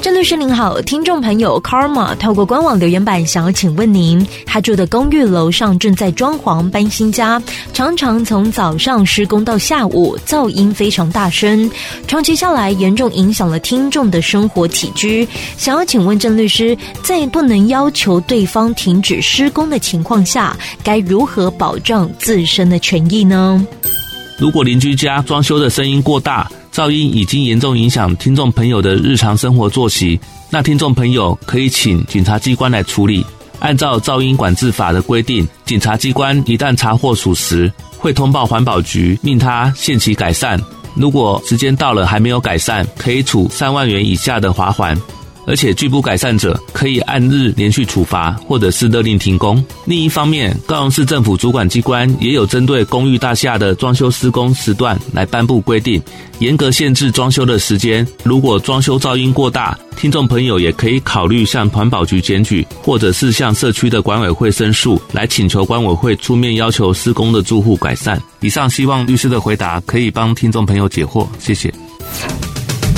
郑律师您好，听众朋友 Karma 透过官网留言板想要请问您，他住的公寓楼上正在装潢搬新家，常常从早上施工到下午，噪音非常大声，长期下来严重影响了听众的生活起居。想要请问郑律师，在不能要求对方停止施工的情况下，该如何保障自身的权益呢？如果邻居家装修的声音过大，噪音已经严重影响听众朋友的日常生活作息，那听众朋友可以请警察机关来处理。按照噪音管制法的规定，警察机关一旦查获属实，会通报环保局，命他限期改善。如果时间到了还没有改善，可以处三万元以下的罚锾。而且拒不改善者，可以按日连续处罚，或者是勒令停工。另一方面，高雄市政府主管机关也有针对公寓大厦的装修施工时段来颁布规定，严格限制装修的时间。如果装修噪音过大，听众朋友也可以考虑向环保局检举，或者是向社区的管委会申诉，来请求管委会出面要求施工的住户改善。以上希望律师的回答可以帮听众朋友解惑，谢谢。